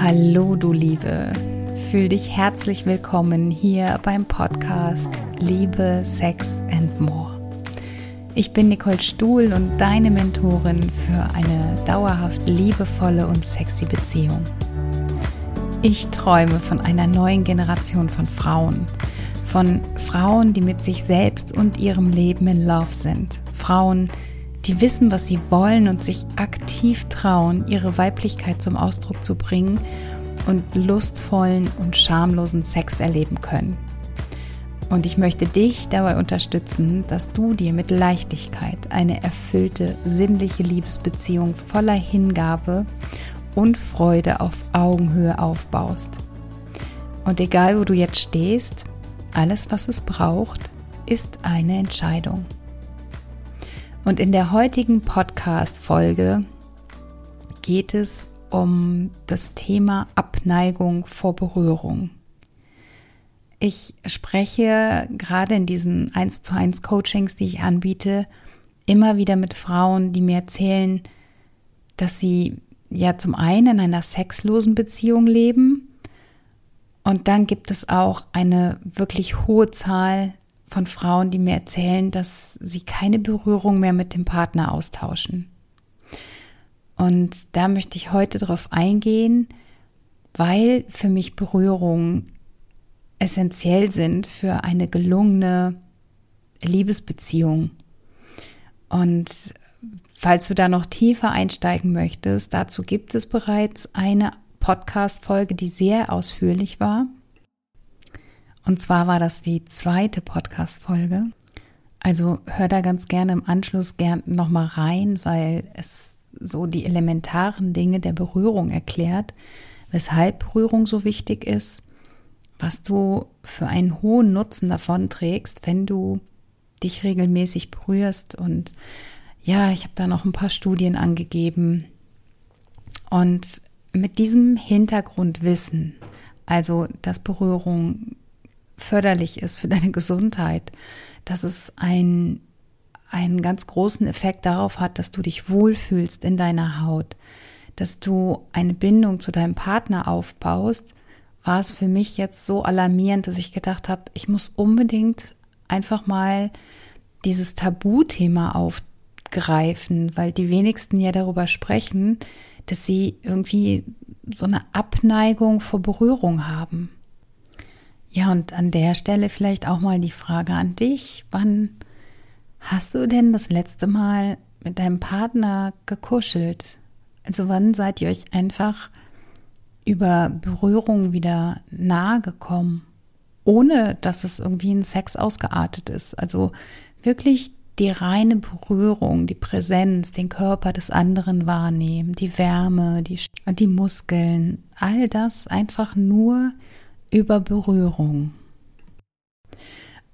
Hallo du Liebe, fühl dich herzlich willkommen hier beim Podcast Liebe, Sex and More. Ich bin Nicole Stuhl und deine Mentorin für eine dauerhaft liebevolle und sexy Beziehung. Ich träume von einer neuen Generation von Frauen, von Frauen, die mit sich selbst und ihrem Leben in Love sind, Frauen, die wissen, was sie wollen und sich aktiv trauen, ihre Weiblichkeit zum Ausdruck zu bringen und lustvollen und schamlosen Sex erleben können. Und ich möchte dich dabei unterstützen, dass du dir mit Leichtigkeit eine erfüllte, sinnliche Liebesbeziehung voller Hingabe und Freude auf Augenhöhe aufbaust. Und egal, wo du jetzt stehst, alles, was es braucht, ist eine Entscheidung. Und in der heutigen Podcast-Folge geht es um das Thema Abneigung vor Berührung. Ich spreche gerade in diesen 1 zu 1 Coachings, die ich anbiete, immer wieder mit Frauen, die mir erzählen, dass sie ja zum einen in einer sexlosen Beziehung leben und dann gibt es auch eine wirklich hohe Zahl von Frauen, die mir erzählen, dass sie keine Berührung mehr mit dem Partner austauschen. Und da möchte ich heute darauf eingehen, weil für mich Berührungen essentiell sind für eine gelungene Liebesbeziehung. Und falls du da noch tiefer einsteigen möchtest, dazu gibt es bereits eine Podcast-Folge, die sehr ausführlich war. Und zwar war das die zweite Podcast-Folge. Also hör da ganz gerne im Anschluss gern nochmal rein, weil es so die elementaren Dinge der Berührung erklärt, weshalb Berührung so wichtig ist, was du für einen hohen Nutzen davon trägst, wenn du dich regelmäßig berührst. Und ja, ich habe da noch ein paar Studien angegeben. Und mit diesem Hintergrundwissen, also dass Berührung förderlich ist für deine Gesundheit, dass es ein, einen ganz großen Effekt darauf hat, dass du dich wohlfühlst in deiner Haut, dass du eine Bindung zu deinem Partner aufbaust, war es für mich jetzt so alarmierend, dass ich gedacht habe, ich muss unbedingt einfach mal dieses Tabuthema aufgreifen, weil die wenigsten ja darüber sprechen, dass sie irgendwie so eine Abneigung vor Berührung haben. Ja, und an der Stelle vielleicht auch mal die Frage an dich. Wann hast du denn das letzte Mal mit deinem Partner gekuschelt? Also wann seid ihr euch einfach über Berührung wieder nahe gekommen, ohne dass es irgendwie in Sex ausgeartet ist? Also wirklich die reine Berührung, die Präsenz, den Körper des anderen wahrnehmen, die Wärme, die, die Muskeln, all das einfach nur über Berührung.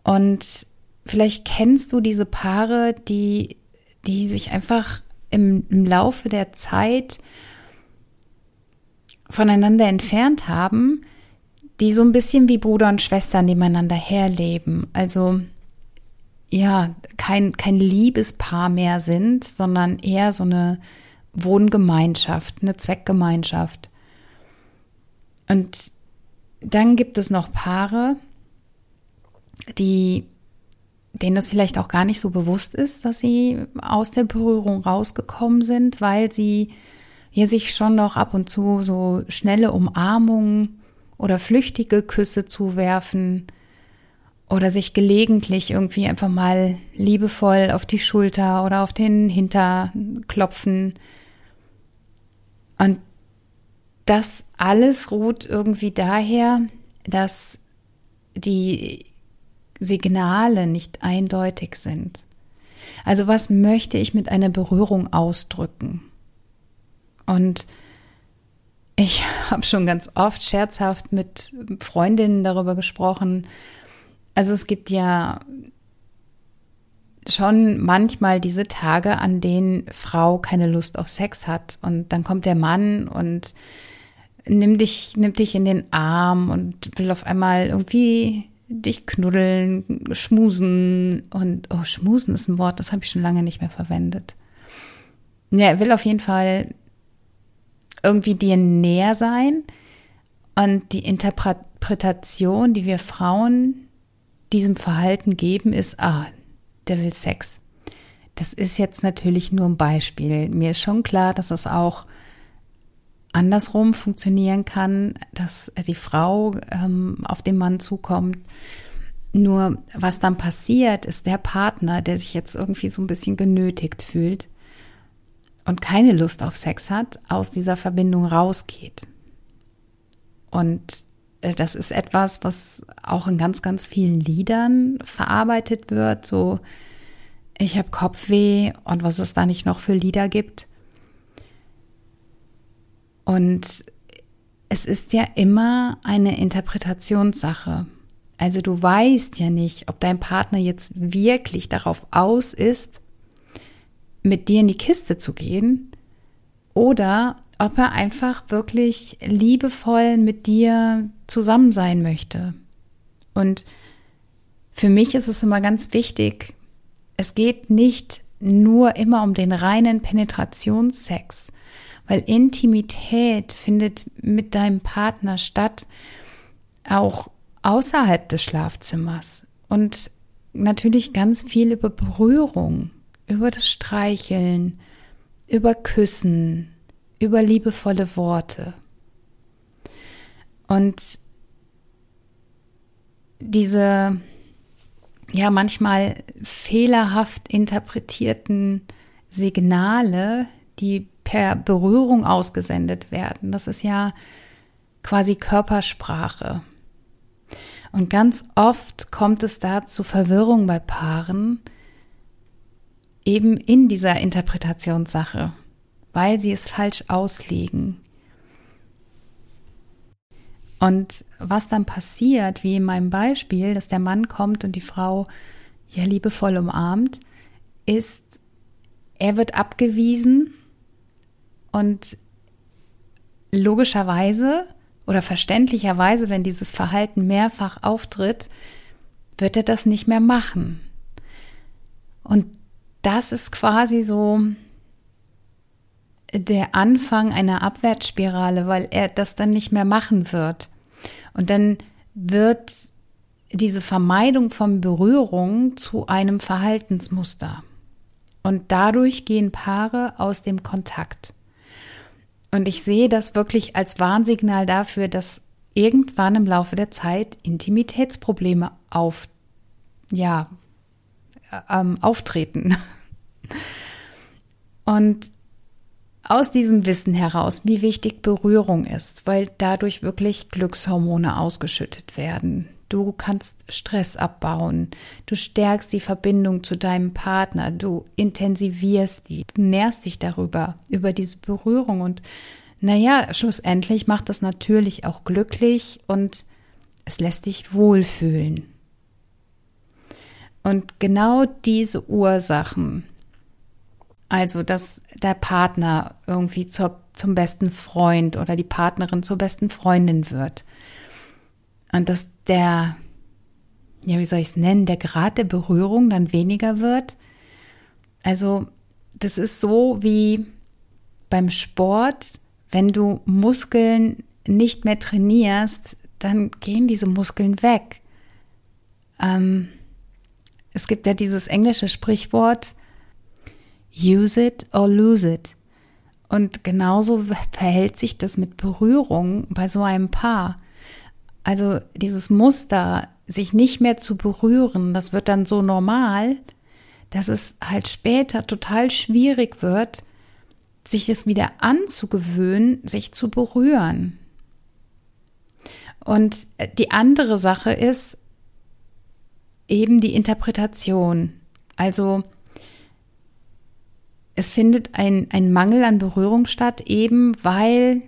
Und vielleicht kennst du diese Paare, die, die sich einfach im, im Laufe der Zeit voneinander entfernt haben, die so ein bisschen wie Bruder und Schwester nebeneinander herleben. Also ja, kein, kein Liebespaar mehr sind, sondern eher so eine Wohngemeinschaft, eine Zweckgemeinschaft. Und dann gibt es noch Paare, die denen das vielleicht auch gar nicht so bewusst ist, dass sie aus der Berührung rausgekommen sind, weil sie hier sich schon noch ab und zu so schnelle Umarmungen oder flüchtige Küsse zuwerfen oder sich gelegentlich irgendwie einfach mal liebevoll auf die Schulter oder auf den Hinter klopfen. Und das alles ruht irgendwie daher, dass die Signale nicht eindeutig sind. Also was möchte ich mit einer Berührung ausdrücken? Und ich habe schon ganz oft scherzhaft mit Freundinnen darüber gesprochen. Also es gibt ja schon manchmal diese Tage, an denen Frau keine Lust auf Sex hat und dann kommt der Mann und nimmt dich, nimmt dich in den Arm und will auf einmal irgendwie dich knuddeln, schmusen und oh, schmusen ist ein Wort, das habe ich schon lange nicht mehr verwendet. Ja, will auf jeden Fall irgendwie dir näher sein. Und die Interpretation, die wir Frauen diesem Verhalten geben, ist, ah, der will Sex. Das ist jetzt natürlich nur ein Beispiel. Mir ist schon klar, dass es auch andersrum funktionieren kann, dass die Frau ähm, auf den Mann zukommt. Nur was dann passiert, ist der Partner, der sich jetzt irgendwie so ein bisschen genötigt fühlt und keine Lust auf Sex hat, aus dieser Verbindung rausgeht. Und äh, das ist etwas, was auch in ganz, ganz vielen Liedern verarbeitet wird, so ich habe Kopfweh und was es da nicht noch für Lieder gibt. Und es ist ja immer eine Interpretationssache. Also du weißt ja nicht, ob dein Partner jetzt wirklich darauf aus ist, mit dir in die Kiste zu gehen oder ob er einfach wirklich liebevoll mit dir zusammen sein möchte. Und für mich ist es immer ganz wichtig, es geht nicht nur immer um den reinen Penetrationssex, weil Intimität findet mit deinem Partner statt, auch außerhalb des Schlafzimmers und natürlich ganz viel über Berührung, über das Streicheln, über Küssen, über liebevolle Worte. Und diese ja manchmal fehlerhaft interpretierten Signale, die per Berührung ausgesendet werden. Das ist ja quasi Körpersprache. Und ganz oft kommt es da zu Verwirrung bei Paaren, eben in dieser Interpretationssache, weil sie es falsch auslegen. Und was dann passiert, wie in meinem Beispiel, dass der Mann kommt und die Frau ja liebevoll umarmt, ist, er wird abgewiesen und logischerweise oder verständlicherweise, wenn dieses Verhalten mehrfach auftritt, wird er das nicht mehr machen. Und das ist quasi so der Anfang einer Abwärtsspirale, weil er das dann nicht mehr machen wird. Und dann wird diese Vermeidung von Berührung zu einem Verhaltensmuster. Und dadurch gehen Paare aus dem Kontakt. Und ich sehe das wirklich als Warnsignal dafür, dass irgendwann im Laufe der Zeit Intimitätsprobleme auf, ja, ähm, auftreten. Und aus diesem Wissen heraus, wie wichtig Berührung ist, weil dadurch wirklich Glückshormone ausgeschüttet werden. Du kannst Stress abbauen, du stärkst die Verbindung zu deinem Partner, du intensivierst die, du nährst dich darüber, über diese Berührung und naja, schlussendlich macht das natürlich auch glücklich und es lässt dich wohlfühlen. Und genau diese Ursachen, also, dass der Partner irgendwie zur, zum besten Freund oder die Partnerin zur besten Freundin wird. Und dass der, ja, wie soll ich es nennen, der Grad der Berührung dann weniger wird. Also, das ist so wie beim Sport, wenn du Muskeln nicht mehr trainierst, dann gehen diese Muskeln weg. Ähm, es gibt ja dieses englische Sprichwort, use it or lose it. Und genauso verhält sich das mit Berührung bei so einem Paar. Also dieses Muster, sich nicht mehr zu berühren, das wird dann so normal, dass es halt später total schwierig wird, sich es wieder anzugewöhnen, sich zu berühren. Und die andere Sache ist eben die Interpretation. Also es findet ein, ein Mangel an Berührung statt, eben weil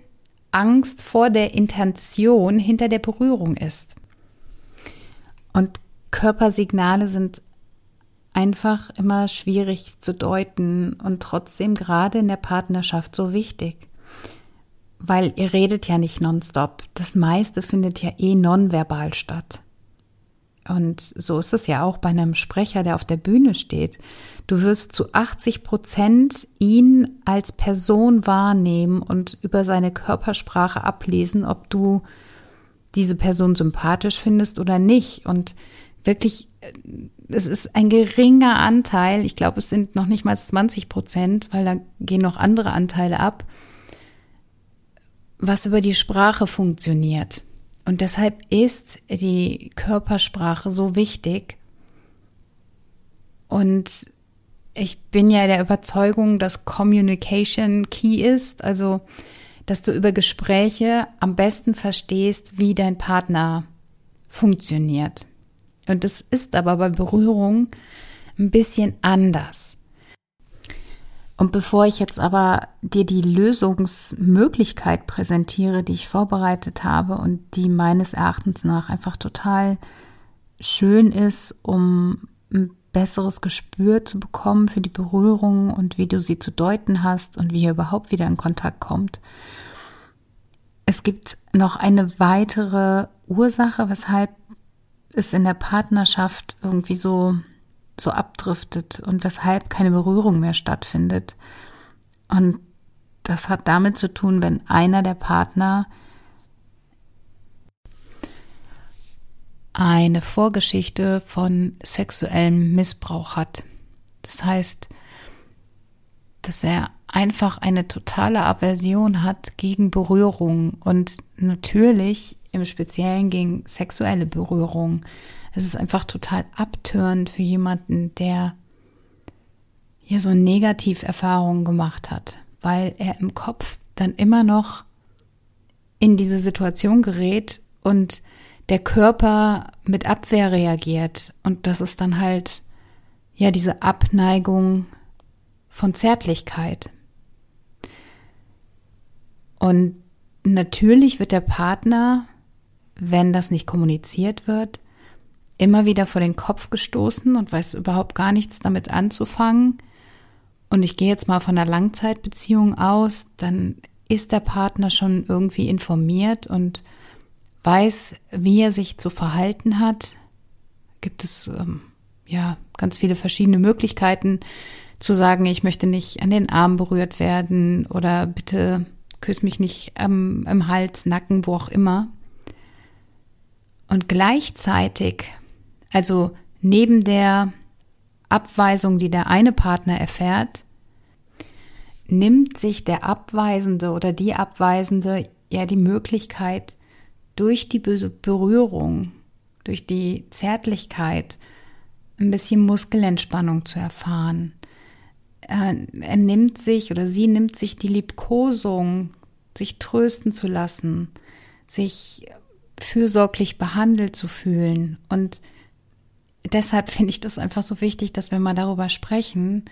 Angst vor der Intention hinter der Berührung ist. Und Körpersignale sind einfach immer schwierig zu deuten und trotzdem gerade in der Partnerschaft so wichtig. Weil ihr redet ja nicht nonstop. Das meiste findet ja eh nonverbal statt. Und so ist es ja auch bei einem Sprecher, der auf der Bühne steht. Du wirst zu 80 Prozent ihn als Person wahrnehmen und über seine Körpersprache ablesen, ob du diese Person sympathisch findest oder nicht. Und wirklich, es ist ein geringer Anteil. Ich glaube, es sind noch nicht mal 20 Prozent, weil da gehen noch andere Anteile ab, was über die Sprache funktioniert. Und deshalb ist die Körpersprache so wichtig. Und ich bin ja der Überzeugung, dass Communication key ist, also dass du über Gespräche am besten verstehst, wie dein Partner funktioniert. Und das ist aber bei Berührung ein bisschen anders. Und bevor ich jetzt aber dir die Lösungsmöglichkeit präsentiere, die ich vorbereitet habe und die meines Erachtens nach einfach total schön ist, um ein besseres Gespür zu bekommen für die Berührung und wie du sie zu deuten hast und wie ihr überhaupt wieder in Kontakt kommt. Es gibt noch eine weitere Ursache, weshalb es in der Partnerschaft irgendwie so, so abdriftet und weshalb keine Berührung mehr stattfindet. Und das hat damit zu tun, wenn einer der Partner eine Vorgeschichte von sexuellem Missbrauch hat. Das heißt, dass er einfach eine totale Aversion hat gegen Berührung und natürlich im Speziellen gegen sexuelle Berührung. Es ist einfach total abtörend für jemanden, der hier so Negativerfahrungen gemacht hat, weil er im Kopf dann immer noch in diese Situation gerät und der Körper mit Abwehr reagiert und das ist dann halt ja diese Abneigung von Zärtlichkeit. Und natürlich wird der Partner, wenn das nicht kommuniziert wird, immer wieder vor den Kopf gestoßen und weiß überhaupt gar nichts damit anzufangen. Und ich gehe jetzt mal von einer Langzeitbeziehung aus, dann ist der Partner schon irgendwie informiert und weiß, wie er sich zu verhalten hat, gibt es ähm, ja ganz viele verschiedene Möglichkeiten zu sagen, ich möchte nicht an den Arm berührt werden oder bitte küss mich nicht ähm, im Hals, Nacken, wo auch immer. Und gleichzeitig, also neben der Abweisung, die der eine Partner erfährt, nimmt sich der Abweisende oder die Abweisende ja die Möglichkeit, durch die Berührung, durch die Zärtlichkeit ein bisschen Muskelentspannung zu erfahren. Er, er nimmt sich oder sie nimmt sich die Liebkosung, sich trösten zu lassen, sich fürsorglich behandelt zu fühlen. Und deshalb finde ich das einfach so wichtig, dass wir mal darüber sprechen,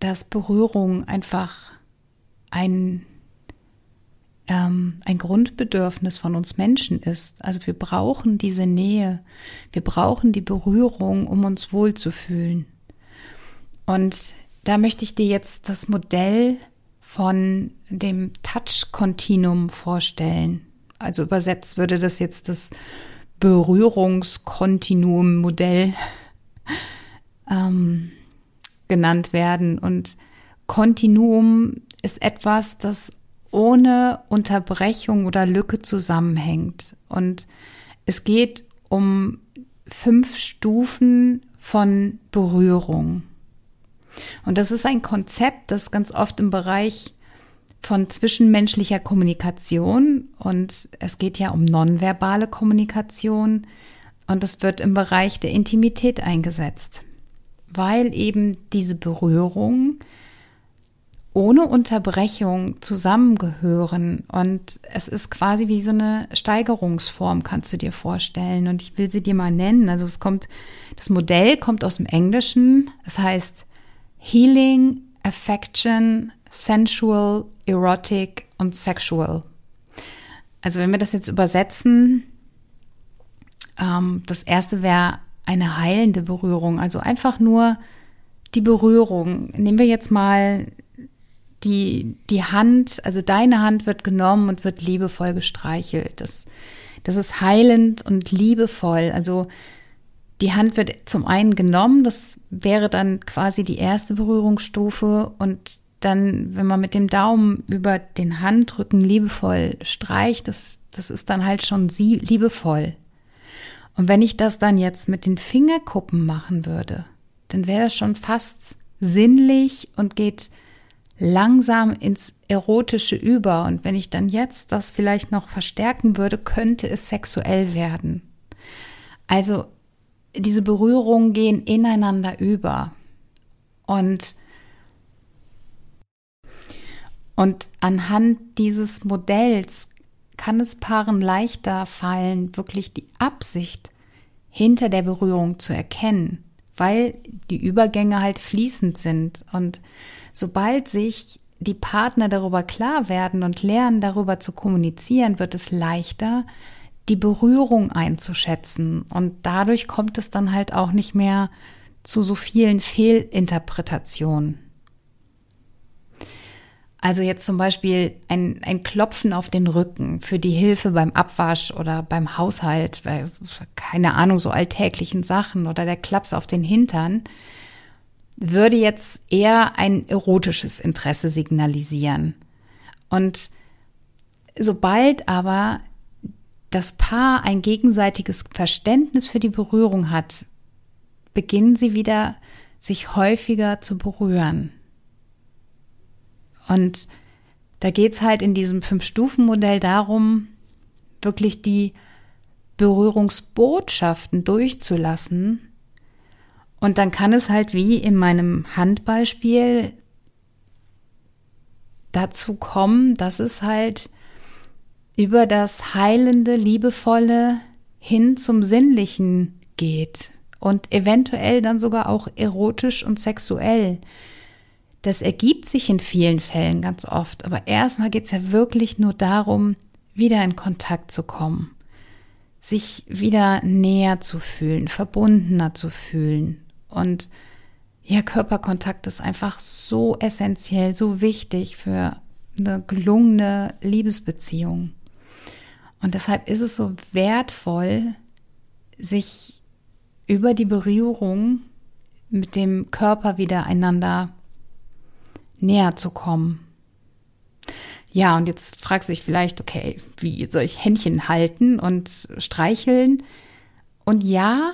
dass Berührung einfach ein ähm, ein Grundbedürfnis von uns Menschen ist. Also wir brauchen diese Nähe, wir brauchen die Berührung, um uns wohlzufühlen. Und da möchte ich dir jetzt das Modell von dem Touch-Kontinuum vorstellen. Also übersetzt würde das jetzt das Berührungskontinuum-Modell ähm, genannt werden. Und Kontinuum ist etwas, das ohne Unterbrechung oder Lücke zusammenhängt. Und es geht um fünf Stufen von Berührung. Und das ist ein Konzept, das ganz oft im Bereich von zwischenmenschlicher Kommunikation und es geht ja um nonverbale Kommunikation und es wird im Bereich der Intimität eingesetzt, weil eben diese Berührung ohne Unterbrechung zusammengehören. Und es ist quasi wie so eine Steigerungsform, kannst du dir vorstellen. Und ich will sie dir mal nennen. Also es kommt, das Modell kommt aus dem Englischen. Es heißt Healing, Affection, Sensual, Erotic und Sexual. Also wenn wir das jetzt übersetzen, ähm, das erste wäre eine heilende Berührung. Also einfach nur die Berührung. Nehmen wir jetzt mal die, die Hand, also deine Hand wird genommen und wird liebevoll gestreichelt. Das, das ist heilend und liebevoll. Also die Hand wird zum einen genommen, das wäre dann quasi die erste Berührungsstufe und dann, wenn man mit dem Daumen über den Handrücken liebevoll streicht, das, das ist dann halt schon sie liebevoll. Und wenn ich das dann jetzt mit den Fingerkuppen machen würde, dann wäre das schon fast sinnlich und geht langsam ins Erotische über. Und wenn ich dann jetzt das vielleicht noch verstärken würde, könnte es sexuell werden. Also diese Berührungen gehen ineinander über. Und, und anhand dieses Modells kann es Paaren leichter fallen, wirklich die Absicht hinter der Berührung zu erkennen, weil die Übergänge halt fließend sind. Und sobald sich die Partner darüber klar werden und lernen, darüber zu kommunizieren, wird es leichter, die Berührung einzuschätzen. Und dadurch kommt es dann halt auch nicht mehr zu so vielen Fehlinterpretationen. Also jetzt zum Beispiel ein, ein Klopfen auf den Rücken für die Hilfe beim Abwasch oder beim Haushalt, bei, keine Ahnung, so alltäglichen Sachen oder der Klaps auf den Hintern, würde jetzt eher ein erotisches Interesse signalisieren. Und sobald aber das Paar ein gegenseitiges Verständnis für die Berührung hat, beginnen sie wieder sich häufiger zu berühren. Und da geht es halt in diesem Fünf-Stufen-Modell darum, wirklich die Berührungsbotschaften durchzulassen. Und dann kann es halt wie in meinem Handbeispiel dazu kommen, dass es halt über das heilende, liebevolle hin zum Sinnlichen geht und eventuell dann sogar auch erotisch und sexuell. Das ergibt sich in vielen Fällen ganz oft, aber erstmal geht es ja wirklich nur darum, wieder in Kontakt zu kommen, sich wieder näher zu fühlen, verbundener zu fühlen. Und ja, Körperkontakt ist einfach so essentiell, so wichtig für eine gelungene Liebesbeziehung. Und deshalb ist es so wertvoll, sich über die Berührung mit dem Körper wieder einander näher zu kommen. Ja, und jetzt fragst du dich vielleicht, okay, wie soll ich Händchen halten und streicheln? Und ja,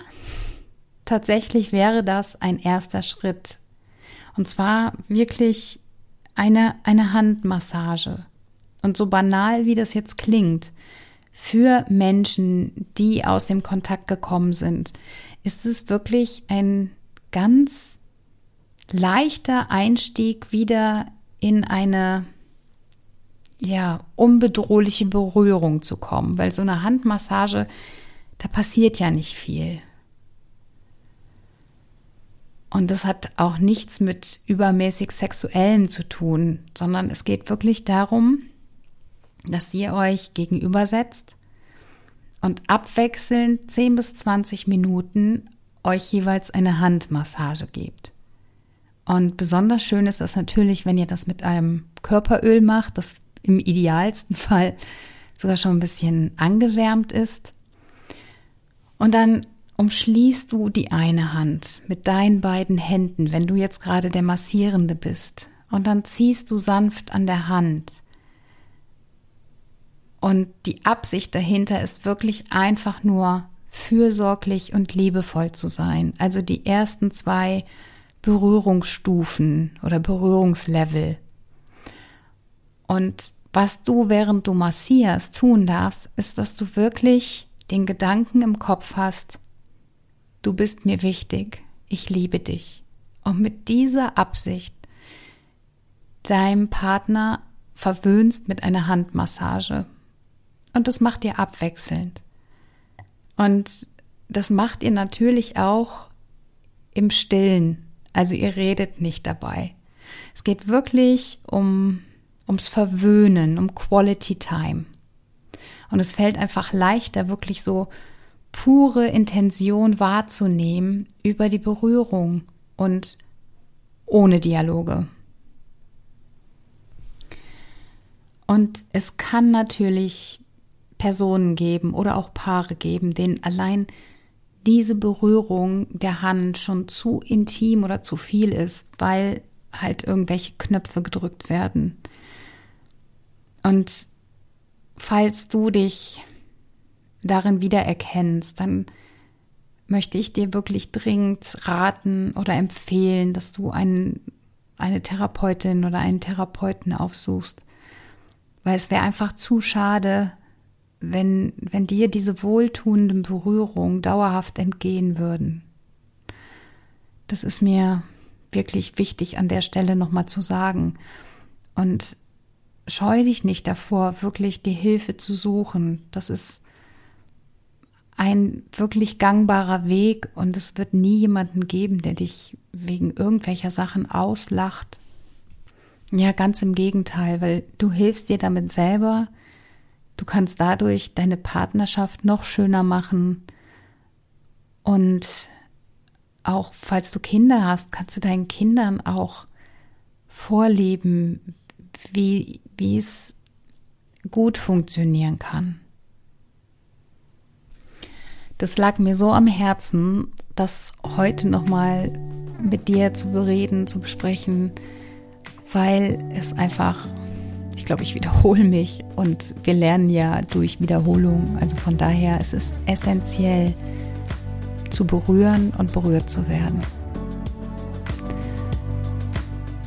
tatsächlich wäre das ein erster Schritt. Und zwar wirklich eine, eine Handmassage. Und so banal, wie das jetzt klingt, für Menschen, die aus dem Kontakt gekommen sind, ist es wirklich ein ganz leichter Einstieg wieder in eine ja, unbedrohliche Berührung zu kommen, weil so eine Handmassage, da passiert ja nicht viel. Und das hat auch nichts mit übermäßig Sexuellem zu tun, sondern es geht wirklich darum, dass ihr euch gegenübersetzt und abwechselnd 10 bis 20 Minuten euch jeweils eine Handmassage gebt. Und besonders schön ist das natürlich, wenn ihr das mit einem Körperöl macht, das im idealsten Fall sogar schon ein bisschen angewärmt ist. Und dann umschließt du die eine Hand mit deinen beiden Händen, wenn du jetzt gerade der Massierende bist. Und dann ziehst du sanft an der Hand. Und die Absicht dahinter ist wirklich einfach nur fürsorglich und liebevoll zu sein. Also die ersten zwei Berührungsstufen oder Berührungslevel. Und was du, während du massierst, tun darfst, ist, dass du wirklich den Gedanken im Kopf hast, du bist mir wichtig, ich liebe dich. Und mit dieser Absicht deinem Partner verwöhnst mit einer Handmassage. Und das macht ihr abwechselnd. Und das macht ihr natürlich auch im Stillen. Also ihr redet nicht dabei. Es geht wirklich um, ums Verwöhnen, um Quality Time. Und es fällt einfach leichter, wirklich so pure Intention wahrzunehmen über die Berührung und ohne Dialoge. Und es kann natürlich Personen geben oder auch Paare geben, denen allein diese Berührung der Hand schon zu intim oder zu viel ist, weil halt irgendwelche Knöpfe gedrückt werden. Und falls du dich darin wiedererkennst, dann möchte ich dir wirklich dringend raten oder empfehlen, dass du einen, eine Therapeutin oder einen Therapeuten aufsuchst, weil es wäre einfach zu schade, wenn, wenn dir diese wohltuenden Berührungen dauerhaft entgehen würden. Das ist mir wirklich wichtig an der Stelle nochmal zu sagen. Und scheu dich nicht davor, wirklich die Hilfe zu suchen. Das ist ein wirklich gangbarer Weg und es wird nie jemanden geben, der dich wegen irgendwelcher Sachen auslacht. Ja, ganz im Gegenteil, weil du hilfst dir damit selber, Du kannst dadurch deine Partnerschaft noch schöner machen. Und auch falls du Kinder hast, kannst du deinen Kindern auch vorleben, wie, wie es gut funktionieren kann. Das lag mir so am Herzen, das heute nochmal mit dir zu bereden, zu besprechen, weil es einfach glaube, ich wiederhole mich und wir lernen ja durch Wiederholung. Also von daher es ist es essentiell zu berühren und berührt zu werden.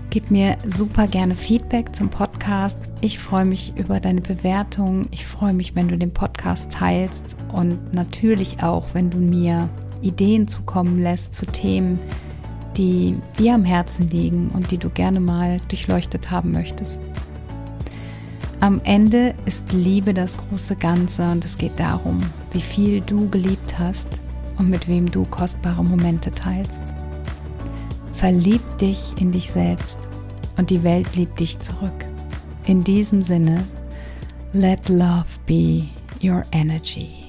Gib mir super gerne Feedback zum Podcast. Ich freue mich über deine Bewertung. Ich freue mich, wenn du den Podcast teilst und natürlich auch, wenn du mir Ideen zukommen lässt zu Themen, die dir am Herzen liegen und die du gerne mal durchleuchtet haben möchtest. Am Ende ist Liebe das große Ganze und es geht darum, wie viel du geliebt hast und mit wem du kostbare Momente teilst. Verlieb dich in dich selbst und die Welt liebt dich zurück. In diesem Sinne, let love be your energy.